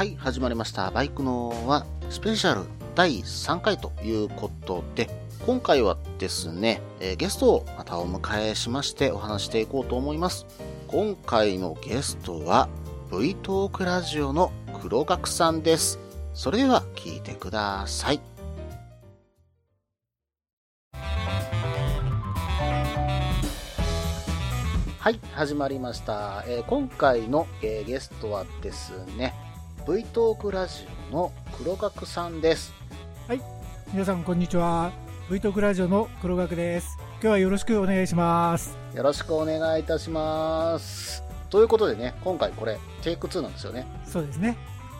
はい、始まりました。バイクのはスペシャル第3回ということで、今回はですね、えーゲストをまたお迎えしましてお話していこうと思います。今回のゲストは V トークラジオの黒学さんです。それでは聞いてください。はい、始まりました。えー今回の、えーゲストはですね、V トークラジオの黒学さんです。皆さんこんにちは V トークラジオの黒学です今日はよろしくお願いしますよろしくお願いいたします。ということでね、今回これ、テイク2なんですよね。そうですね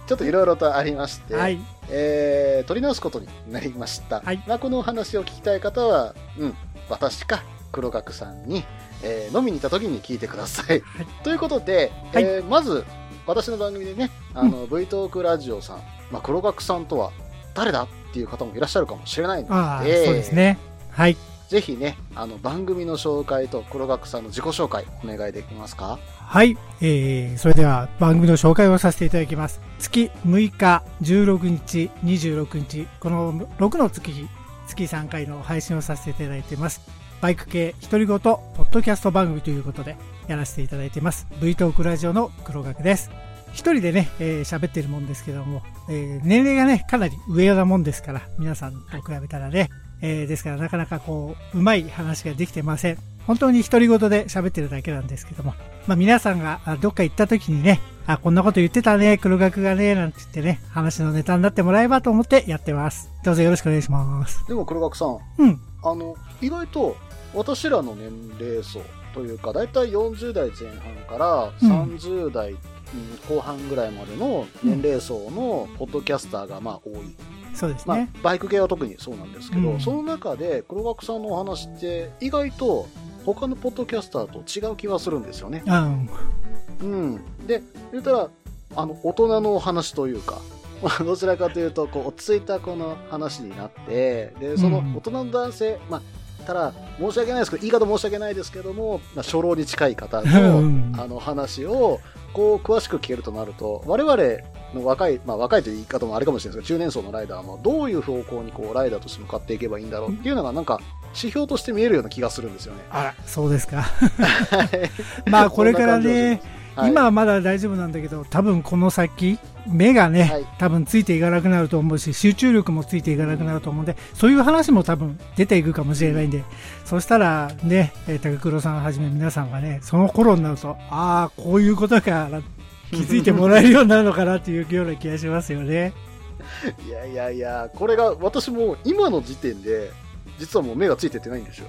ちょっといろいろとありまして、はいえー、取り直すことになりました。はいまあ、このお話を聞きたい方は、うん、私か黒学さんに、えー飲みに行った時に聞いてください。はいということで、はいえーまず、私の番組でね、あの、V トークラジオさん、まあ、黒学さんとは誰だっていう方もいらっしゃるかもしれないので、ああ、そうですね。はい。ぜひね、あの、番組の紹介と黒学さんの自己紹介、お願いできますか？はい、えー、それでは番組の紹介をさせていただきます。月6日16日26日この6の月日月3回の配信をさせていただいていますバイク系独り言ポッドキャスト番組ということでやらせていただいています V トークラジオの黒学です一人でね、えー喋ってるもんですけども、えー年齢がね、かなり上なもんですから、皆さんと比べたらね、えーですからなかなかこう、うまい話ができてません。本当に独り言で喋ってるだけなんですけども、まあ皆さんがあどっか行った時にね、あ、こんなこと言ってたね、黒学がね、なんて言ってね、話のネタになってもらえばと思ってやってます。どうぞよろしくお願いします。でも黒学さん、うん。あの、意外と私らの年齢層というか、だいたい40代前半からうん30代後半ぐらいまでの年齢層のポッドキャスターがまあ多い。まあそうですね。、バイク系は特にそうなんですけど、うんその中で黒学さんのお話って意外と他のポッドキャスターと違う気はするんですよね。うん。うん。で、言ったら、あの、大人のお話というか、まあ、どちらかというと、こう、落ち着いたこの話になって、で、そのうん大人の男性、まあ、ただ、申し訳ないですけど、言い方申し訳ないですけども、まあ、初老に近い方の、うんあの、話を、こう、詳しく聞けるとなると、我々の若い、まあ、若いという言い方もあれかもしれないですけど、中年層のライダーも、どういう方向に、こう、ライダーとして向かっていけばいいんだろうっていうのが、なんか、指標として見えるような気がするんですよね。あら、そうですか。はい まあこれからね、はい今はまだ大丈夫なんだけど、多分この先、目がね、はい多分ついていかなくなると思うし、集中力もついていかなくなると思うんで、そういう話も多分出ていくかもしれないんで、そしたらね、えー高黒さんはじめ皆さんがね、その頃になると、ああ、こういうことか、気づいてもらえるようになるのかなっていうような気がしますよね。いやいやいや、これが私も今の時点で、実はもう目がついてってないんですよ。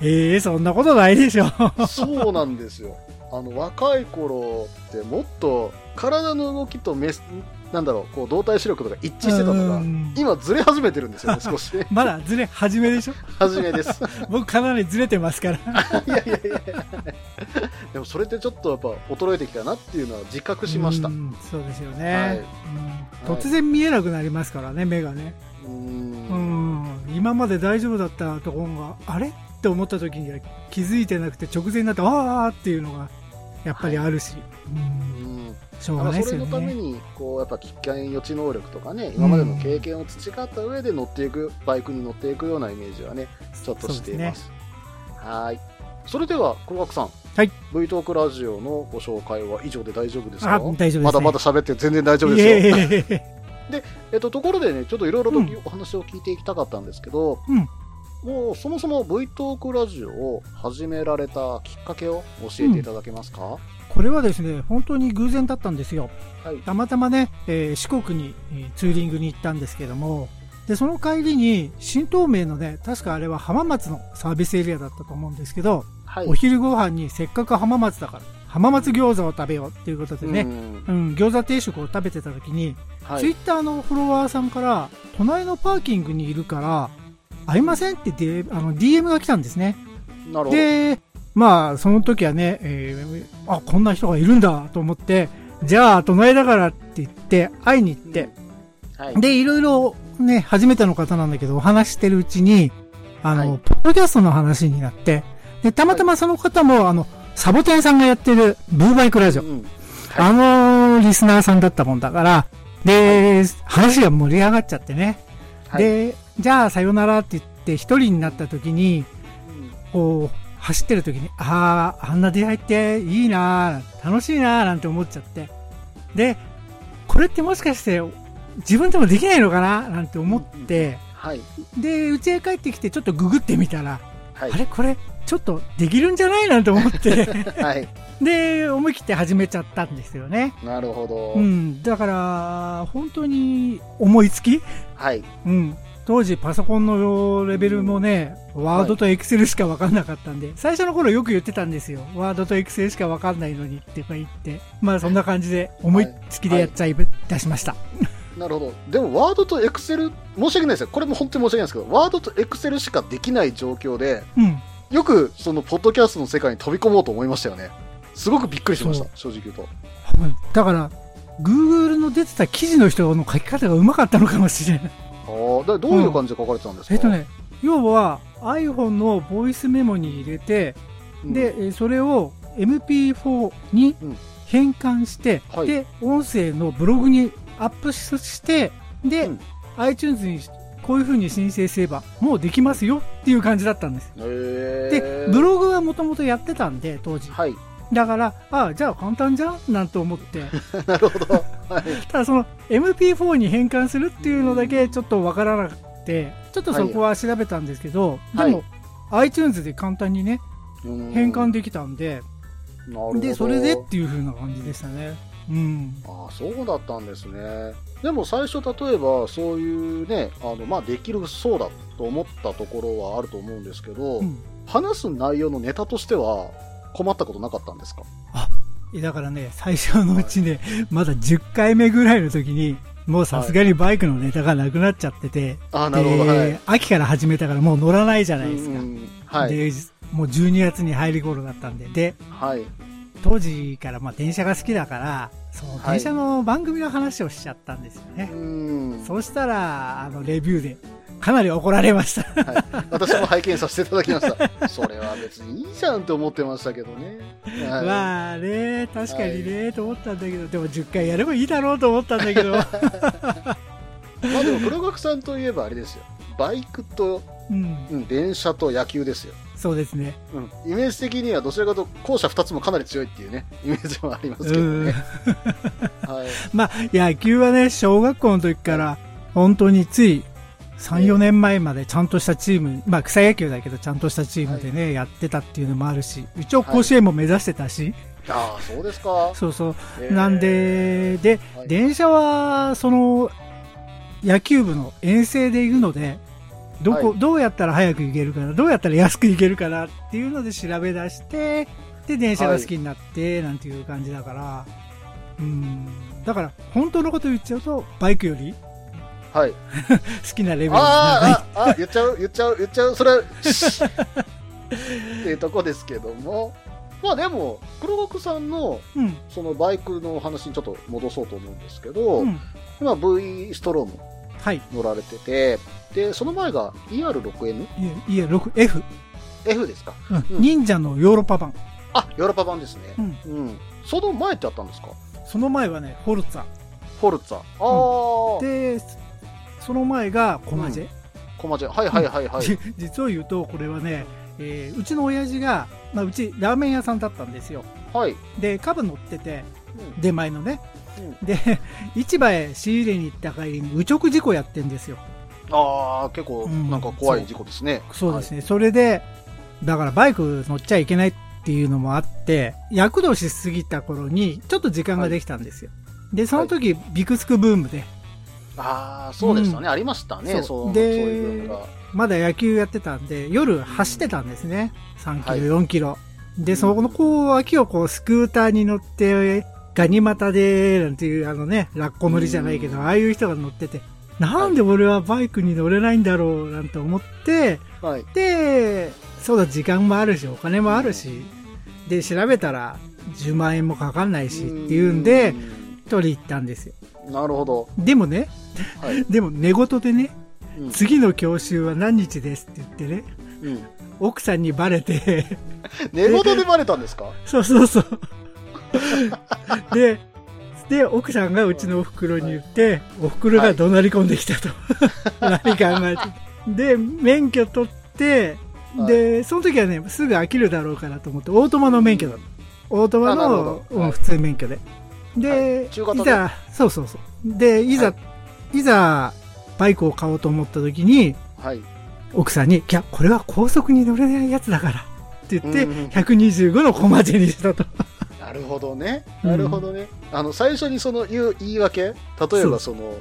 ええそんなことないでしょ。そうなんですよ。あの、若い頃ってもっと体の動きと目、なんだろう、こう動体視力とか一致してたのがう、ん今ずれ始めてるんですよね、少し。まだずれ始めでしょ？初めです。僕かなりずれてますから。いやいやいやいやでもそれってちょっとやっぱ衰えてきたなっていうのは自覚しました。そうですよね、はいうん突然見えなくなりますからね目がね、ー。うんん、今まで大丈夫だったところがあれ？って思った時には気づいてなくて直前になってああっていうのがやっぱりあるし、うんうんしょうがないですよねのために、こう、やっぱ危険予知能力とかね、今までの経験を培った上で乗っていく、バイクに乗っていくようなイメージはね、ちょっとしています。はい。それでは、黒学さん。はい。V トークラジオのご紹介は以上で大丈夫ですかあ大丈夫です、ね、まだまだ喋って全然大丈夫いですよ。えいえっと、ところでね、ちょっといろいろとうんお話を聞いていきたかったんですけど、うんもうそもそも V トークラジオを始められたきっかけを教えていただけますか、これはですね本当に偶然だったんですよはい。たまたまね、えー四国に、えーツーリングに行ったんですけどもでその帰りに新東名のね確かあれは浜松のサービスエリアだったと思うんですけど、はい。お昼ご飯にせっかく浜松だから浜松餃子を食べようっていうことでね、うんうん餃子定食を食べてた時に、はい。ツイッターのフォロワーさんから隣のパーキングにいるから会いませんってであの DM が来たんですね。なるほど。でまあその時はね、えーあこんな人がいるんだと思ってじゃあ隣だからって言って会いに行って、はい。でいろいろね初めての方なんだけどお話してるうちにあの、はい。ポッドキャストの話になってでたまたまその方も、あのサボテンさんがやってるブーバイクラジオ、うん。あののリスナーさんだったもんだから、で、話が盛り上がっちゃってね。はい。で、じゃあさよならって言って一人になった時に、こう、走ってる時に、ああ、あんな出会いっていいなぁ楽しいなぁなんて思っちゃって。で、これってもしかして自分でもできないのかな？なんて思って、はい。で、家へ帰ってきてちょっとググってみたら、はい。あれ？これちょっとできるんじゃないなんて思って、はい。で、思い切って始めちゃったんですよね。なるほど。うん。だから、本当に思いつき？はい。うん。当時パソコンのレベルもね、ワードとエクセルしか分かんなかったんで、最初の頃よく言ってたんですよ。ワードとエクセルしか分かんないのにって言って。まあそんな感じで思いつきでやっちゃい出しました。なるほど。でも、ワードとエクセル、申し訳ないですよ。これも本当に申し訳ないですけど、ワードとエクセルしかできない状況で、うん。よく、その、ポッドキャストの世界に飛び込もうと思いましたよね。すごくびっくりしました、正直言うと。だから、Google の出てた記事の人の書き方がうまかったのかもしれない。どういう感じで書かれてたんですか、えっと、ね、要は iPhone のボイスメモに入れて、うん、で、えーそれを MP4 にうん。変換して、はい。で、音声のブログにアップして、で、うん。iTunes にこういう風に申請すれば、もうできますよっていう感じだったんです。で、ブログはもともとやってたんで、当時。はい。だから、ああ、じゃあ簡単じゃんなんて思って。なるほど。はい。ただその MP4 に変換するっていうのだけちょっとわからなくて、ちょっとそこは調べたんですけど、はいでも、iTunes で簡単にね、うん変換できたんで、なるほど。で、それでっていう風な感じでしたね。うん。ああ、そうだったんですね。でも最初、例えば、そういうね、あの、まあ、できるそうだと思ったところはあると思うんですけど、うん話す内容のネタとしては困ったことなかったんですか？えだからね、最初のうちね、まだ10回目ぐらいの時に、もうさすがにバイクのネタがなくなっちゃってて、はい。秋から始めたからもう乗らないじゃないですか。うんはい。で、もう12月に入り頃だったんで、で、はい。当時からまあ電車が好きだから、そのはい電車の番組の話をしちゃったんですよね。うん。そうしたら、あの、レビューで、かなり怒られました。はい、私も拝見させていただきました。それは別にいいじゃんって思ってましたけどね。はいまあね、確かにね、と思ったんだけど、でも10回やればいいだろうと思ったんだけど、まあでも黒学さんといえばあれですよ。バイクと、うん、うん、電車と野球ですよ。そうですね。うん、イメージ的にはどちらかと後者2つもかなり強いっていうね、イメージもありますけどうんね。はい。まあ、野球はね、小学校の時から、本当につい3、4年前までちゃんとしたチーム、まあ草野球だけどちゃんとしたチームでね、やってたっていうのもあるし、一応甲子園も目指してたし、ああ、そうですか。そうそう。えー。なんで、で、はい。電車は、その、野球部の遠征で行くので、どこ、はい。どうやったら早く行けるかな、どうやったら安く行けるかなっていうので調べ出して、で、電車が好きになって、なんていう感じだから、うん。だから、本当のこと言っちゃうと、バイクよりはい。好きなレベルが長い。あーあ、あ、言っちゃう、言っちゃう、言っちゃう？それ っていうとこですけども。まあでも、黒学さんの、うん。そのバイクの話にちょっと戻そうと思うんですけど、うん。今 V ストロームはい。乗られてて、で、その前が ER6N?F いえ、いえ、6、F。ですか？うんうん忍者のヨーロッパ版。あ、ヨーロッパ版ですね。うん。うん。その前ってあったんですか？その前はね、フォルツァ。フォルツァ。ああ、で、その前がコマジェ。コマジェ。はいはいはい。はい。じ 実を言うとこれはね、えーうちの親父が、まあ、うちラーメン屋さんだったんですよ。はい。でカブ乗っててうん。出前のね。うん。で 市場へ仕入れに行った帰りに右直事故やってんですよ。ああ、結構うん。なんか怖い事故ですね。そう。ですね、それでだからバイク乗っちゃいけないっていうのもあって躍動しすぎた頃にちょっと時間ができたんですよ、でその時、ビクスクブームでああ、そうでしたね。ありましたね。そうで。まだ野球やってたんで夜走ってたんですね3キロ、はい4キロでそのこう脇をこうスクーターに乗ってガニ股でなんていうあのねラッコ乗りじゃないけどうんああいう人が乗っててなんで俺はバイクに乗れないんだろうなんて思ってはい。でそうだ時間もあるしお金もあるしで調べたら10万円もかかんないしっていうんで取り行ったんですようん。なるほど。でもねはい。でも寝言でねうん次の教習は何日ですって言ってねうん。奥さんにバレて寝言でバレたんですか？そうそうそう。で、で、奥さんがうちのお袋に言って、お袋が怒鳴り込んできたと。何考えて。で、免許取って、で、その時はね、すぐ飽きるだろうからと思って、オートマの免許だった。オートマの、普通免許で。で、はいざ、そうそうそう。で、いざ、、はいざ、バイクを買おうと思った時に、はい。奥さんに、いや、これは高速に乗れないやつだから。って言って、うんうん125のコマチにしたと。なるほどね。うんなるほどね。あの、最初にその言う言い訳、例えばその、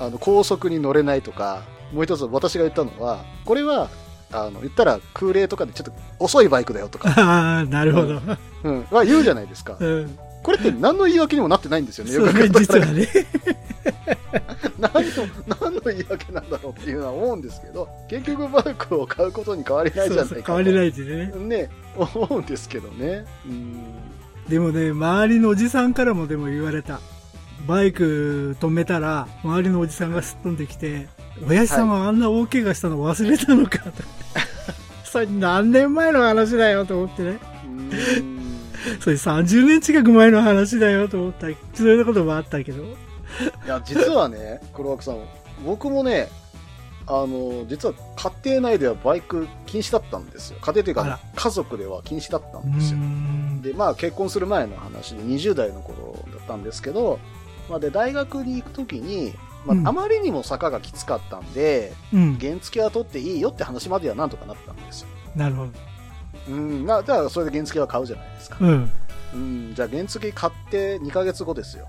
あの、高速に乗れないとか、もう一つ私が言ったのは、これは、あの、言ったら空冷とかでちょっと遅いバイクだよとか、ああ、なるほど。うん、は言うじゃないですか。うん。これって何の言い訳にもなってないんですよね。よく考えね。何の、何の言い訳なんだろうっていうのは思うんですけど、結局バイクを買うことに変わりないじゃないかとそうそう変わりないですね。ね、思うんですけどね。うん。でもね、周りのおじさんからもでも言われた。バイク止めたら、周りのおじさんがすっ飛んできて、親父さんはあんな大怪我したの忘れたのかと。それ何年前の話だよと思ってね。うんそれ30年近く前の話だよと思った。そういうこともあったけど。いや、実はね、黒枠さん、僕もね、あの、実は家庭内ではバイク禁止だったんですよ。家庭というか、家族では禁止だったうんですよ。ん。で、まあ結婚する前の話で20代の頃だったんですけど、まあで、大学に行くときに、まうんあ、あまりにも坂がきつかったんで、うん。原付は取っていいよって話まではなんとかなったんですよ。なるほど。うん、まあ、じゃあそれで原付は買うじゃないですか。うん。うん、じゃあ原付買って2ヶ月後ですよ。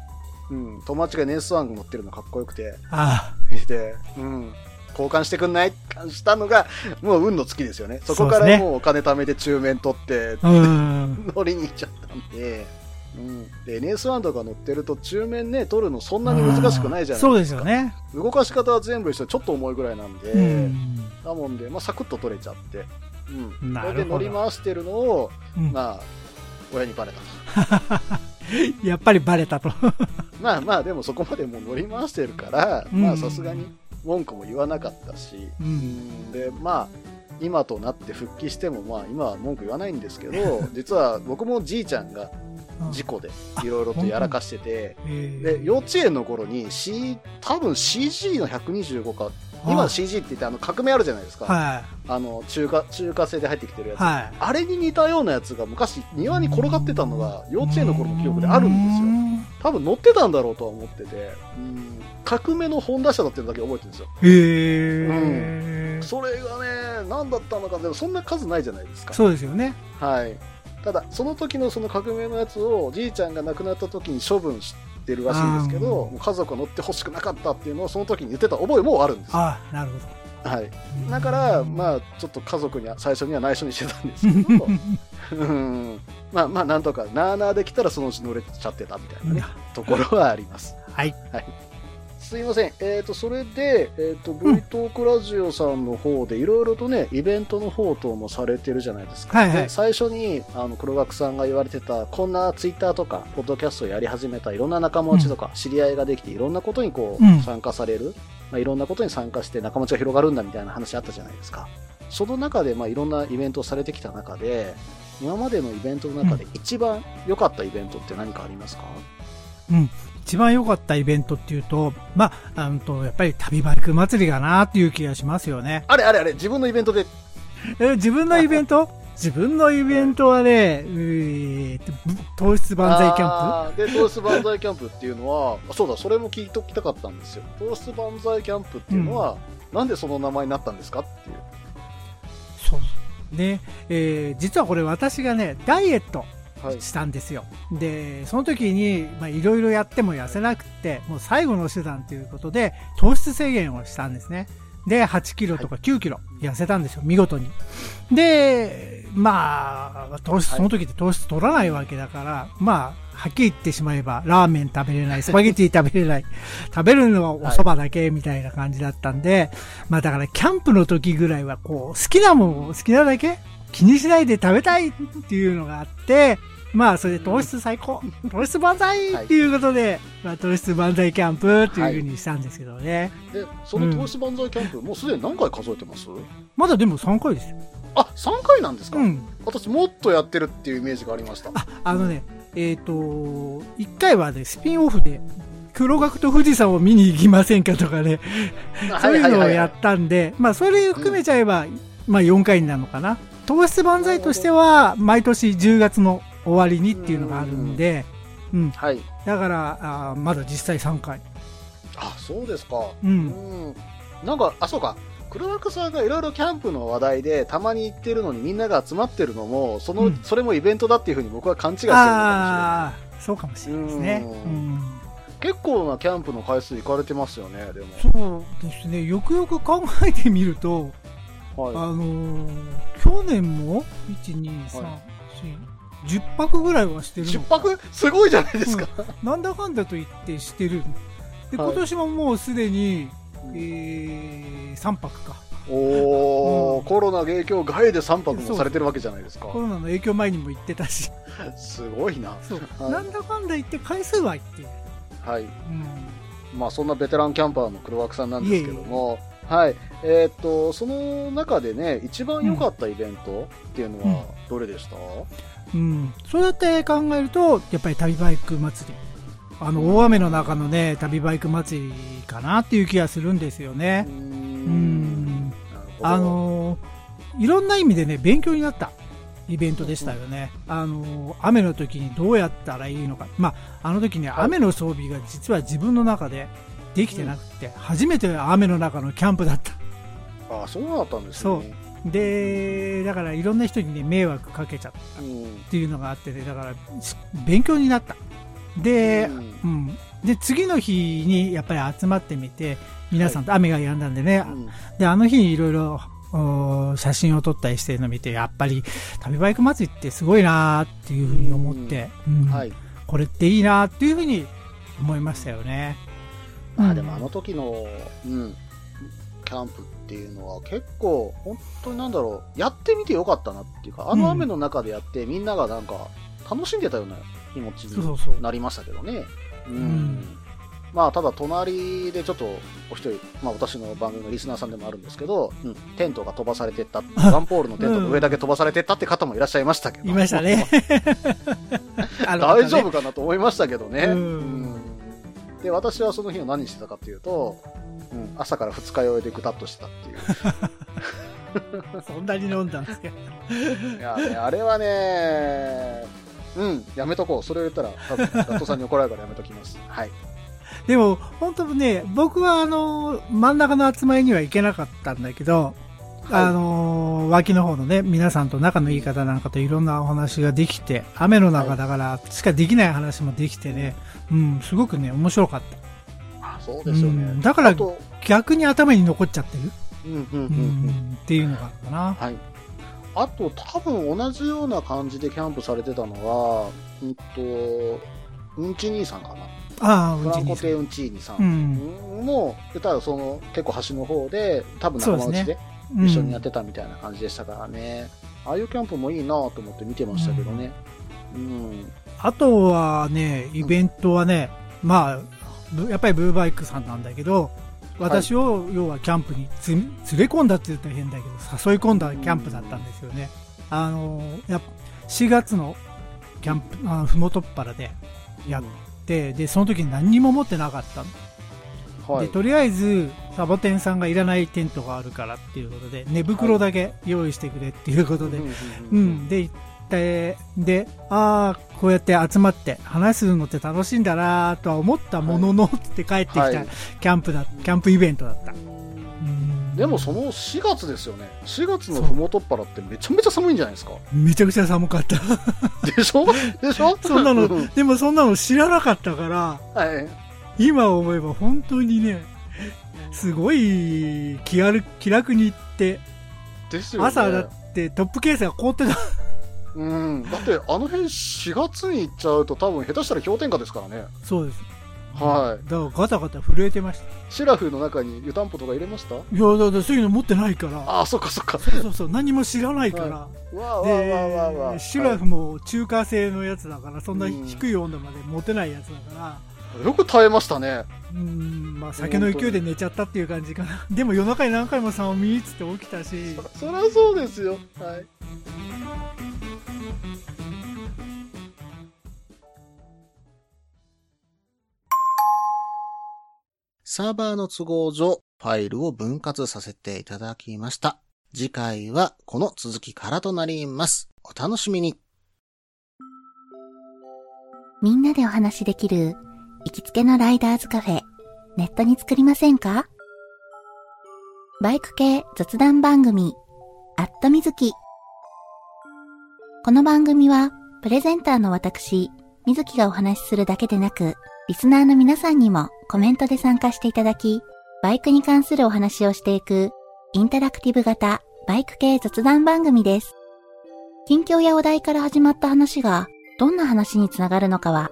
うん、友達が NS1 乗ってるのかっこよくて、あで、うん、交換してくんないってしたのが、もう運の尽きですよね。そこからもうお金貯めて中面取って、あ。うん。乗りに行っちゃったんで、うん。で、NS1 とか乗ってると中面ね、取るのそんなに難しくないじゃないですか。そうですよね。動かし方は全部一緒でちょっと重いぐらいなんで、うん。だもんで、まあ、サクッと取れちゃって、うん。なるほどで乗り回してるのを、うんまあ、親にバレたと。やっぱりバレたと。まあまあ、でもそこまでもう乗り回してるから、うんまあさすがに文句も言わなかったし、う。うんんで、まあ、今となって復帰しても、まあ今は文句言わないんですけど、実は僕もじいちゃんが事故でいろいろとやらかしてて、えで、幼稚園の頃に C、多分 CG の125か、今 CG って言ってあの革命あるじゃないですか。はあの、中華、中華製で入ってきてるやい。つ。はい。あれに似たようなやつが昔庭に転がってたのが幼稚園の頃の記憶であるんですよ。多分乗ってたんだろうとは思ってて、うん、革命の本出しただっていうのだけ覚えてるんですよ。へえ、それがね、何だったのか、でもそんな数ないじゃないですか。そうですよね。はい。ただ、その時のその革命のやつを、じいちゃんが亡くなった時に処分してるらしいんですけど、家族は乗ってほしくなかったっていうのをその時に言ってた覚えもあるんですよ。ああ、なるほはい。ど。だから、まあ、ちょっと家族には最初には内緒にしてたんですけど、うんまあまあ、なんとか、なーなーできたらそのうち乗れちゃってたみたいなね、ところはあります。はい。すいません。えっ、と、それで、えっ、と、V トークラジオさんの方で、いろいろとね、イベントの方等もされてるじゃないですか。はいはいで最初に、あの、黒学さんが言われてた、こんなツイッターとか、ポッドキャストをやり始めた、いろんな仲間内とか、知り合いができて、いろんなことにこう、うん参加される。まあ、いろんなことに参加して仲間内が広がるんだみたいな話あったじゃないですか。その中で、まあ、いろんなイベントをされてきた中で、今までのイベントの中で一番良かったイベントって何かありますか、うん。一番良かったイベントっていうと、まあ、あのと、やっぱり旅バイク祭りかなっていう気がしますよね。あれあれあれ、自分のイベントで、え、自分のイベント？自分のイベントはね、えーと糖質万歳キャンあーで、糖質万歳キャンプっていうのは、あそうだ、それも聞いときたかったんですよ。糖質万歳キャンプっていうのは、なんでその名前になったんですかっていう。プそう。ね、えー実はこれ私がね、ダイエットはい。したんですよ。で、その時に、まあ、いろいろやっても痩せなくって、もう最後の手段ということで、糖質制限をしたんですね。で、8キロとか9キロ痩せたんですよ、見事に。で、まあ、糖質、はいその時って糖質取らないわけだから、まあ、はっきり言ってしまえば、ラーメン食べれない、スパゲティ食べれない、食べるのはお蕎麦だけみたいな感じだったんで、まあだからキャンプの時ぐらいはこう、好きなもんを好きなだけ気にしないで食べたいっていうのがあって、まあそれで糖質最高糖質万歳っていうことで、まあ糖質万歳キャンプっていうふうにしたんですけどね。で、その糖質万歳キャンプ、もうすでに何回数えてます？まだでも3回ですよ。あ、3回なんですか、うん。私もっとやってるっていうイメージがありました。あ、あのね、えっ、と、1回はね、スピンオフで、黒学と富士山を見に行きませんかとかね、そういうのをやったんで、まあ、それ含めちゃえば、まあ、4回になるのかな。糖質万歳としては、毎年10月の終わりにっていうのがあるんで、うん。はい。だから、あーまだ実際3回。あ、そうですか。う。うんん。なんか、あ、そうか。黒枠さんがいろいろキャンプの話題でたまに行ってるのにみんなが集まってるのも、その、うんそれもイベントだっていうふうに僕は勘違いしてるのかもしれない。ああ、そうかもしれないですね。ううんん。結構なキャンプの回数行かれてますよね、でも。そうですね。よくよく考えてみると、あはのー去年も、1、2、3、は4、10泊ぐらいはしてい。るの10泊？すごいじゃないですか。なんだかんだと言ってしてる。で、はい今年ももうすでに、えー、3泊か。おー、うんコロナ影響外で3泊もされてるわけじゃないですか。コロナの影響前にも行ってたし。すごいな。そう。はいなんだかんだ言って回数は行ってる。はい。うん。まあそんなベテランキャンパーの黒枠さんなんですけども、はい。えーっと、その中でね、一番良かったイベントっていうのはどれでした、うん。そうやって考えると、やっぱり旅バイク祭り。あの、大雨の中のね、旅バイク祭りかなっていう気がするんですよね。んうん。あのーいろんな意味でね、勉強になったイベントでしたよね。あのー雨の時にどうやったらいいのか。まあ、あの時ね、はい雨の装備が実は自分の中でできてなくて、初めて雨の中のキャンプだった。あそうだったんですね。で、だからいろんな人にね、迷惑かけちゃったっうん。ていうのがあってね、だから、し勉強になった。で、うんうん。で、次の日にやっぱり集まってみて、皆さんと雨が止んだんでね、うんで、あの日にいろいろお写真を撮ったりしてるのを見て、やっぱり旅バイク祭りってすごいなーっていうふうに思って、うんはい。これっていいなーっていうふうに思いましたよね。うんまあでもあの時の、うん、キャンプっていうのは結構、本当になんだろう、やってみてよかったなっていうか、あの雨の中でやってみんながなんか楽しんでたような気持ちに。なりましたけどね。うん。んまあただ隣でちょっとお一人、まあ私の番組のリスナーさんでもあるんですけど、うん、テントが飛ばされてった、ワンポールのテントの上だけ飛ばされてったって方もいらっしゃいましたけど。いましたね。大丈夫かなと思いましたけどね。うんうんで、私はその日を何してたかっていうと、うん、朝から二日酔いでぐたっとしてたっていう。そんなに飲んだんですか？いや、ね、あれはね、うん、やめとこう。それを言ったら、多分、ガットさんに怒られるからやめときます。はい。でも、本当ね、僕はあの、真ん中の集まりには行けなかったんだけど、はいあのー脇の方のね、皆さんと仲のいい方なんかといろんなお話ができて、雨の中だからしかできない話もできてね、うん、すごくね、面白かった。あそうですよね。うんだから逆に頭に残っちゃってる、うん、うん、うん、ううん。ん、っていうのがあるかな。はい。あと、多分同じような感じでキャンプされてたのは、うんと、うんち兄さんかな。ああ、うフランちにさん。コテうんち兄さうんん。も、言ったらその、結構端の方で、多分仲間内でうん一緒にやってたみたいな感じでしたからね。ああいうキャンプもいいなと思って見てましたけどね。うん。あとはね、イベントはね、まあ、ブやっぱりブーバイクさんなんだけど、私を要はキャンプにつ連れ込んだって言ったら変だけど、誘い込んだキャンプだったんですよね。あの、やっぱ4月のキャンプ、あふもとっぱらでやって、で、その時に何にも持ってなかったの。はい。で、とりあえず、サボテンさんがいらないテントがあるからっていうことで、寝袋だけ用意してくれっていうことで、うんうん、で、行って、で、ああ、こうやって集まって話すのって楽しいんだなとは思ったものの、って帰ってきたはいキャンプだ、キャンプイベントだった。うんでもその4月ですよね。4月のふもとっぱらってめちゃめちゃ寒いんじゃないですか。めちゃくちゃ寒かった。でしょ？でしょ？そんなのう、でもそんなの知らなかったから、はい。今思えば本当にね、すごい気軽気楽に行って、ですよね。朝だってトップケースが凍ってた。うん。だってあの辺4月に行っちゃうと多分下手したら氷点下ですからね。そうです。はい。だからガタガタ震えてました。シラフの中に湯たんぽとか入れました？いや、だってそういうの持ってないから。ああ、そっかそっか。そうそうそう、何も知らないから。わあわあわあわあわあで、シュラフも中華製のやつだから、そんな低い温度まで持てないやつだから、よく耐えましたね。うん、まあ酒の勢いで寝ちゃったっていう感じかな。でも夜中に何回も3を見つって起きたし。そりゃそうですよ。はい。サーバーの都合上、ファイルを分割させていただきました。次回はこの続きからとなります。お楽しみに。みんなでお話しできる行きつけのライダーズカフェ、ネットに作りませんか？バイク系雑談番組、アットみずき。この番組は、プレゼンターの私、みずきがお話しするだけでなく、リスナーの皆さんにもコメントで参加していただき、バイクに関するお話をしていく、インタラクティブ型バイク系雑談番組です。近況やお題から始まった話が、どんな話につながるのかは、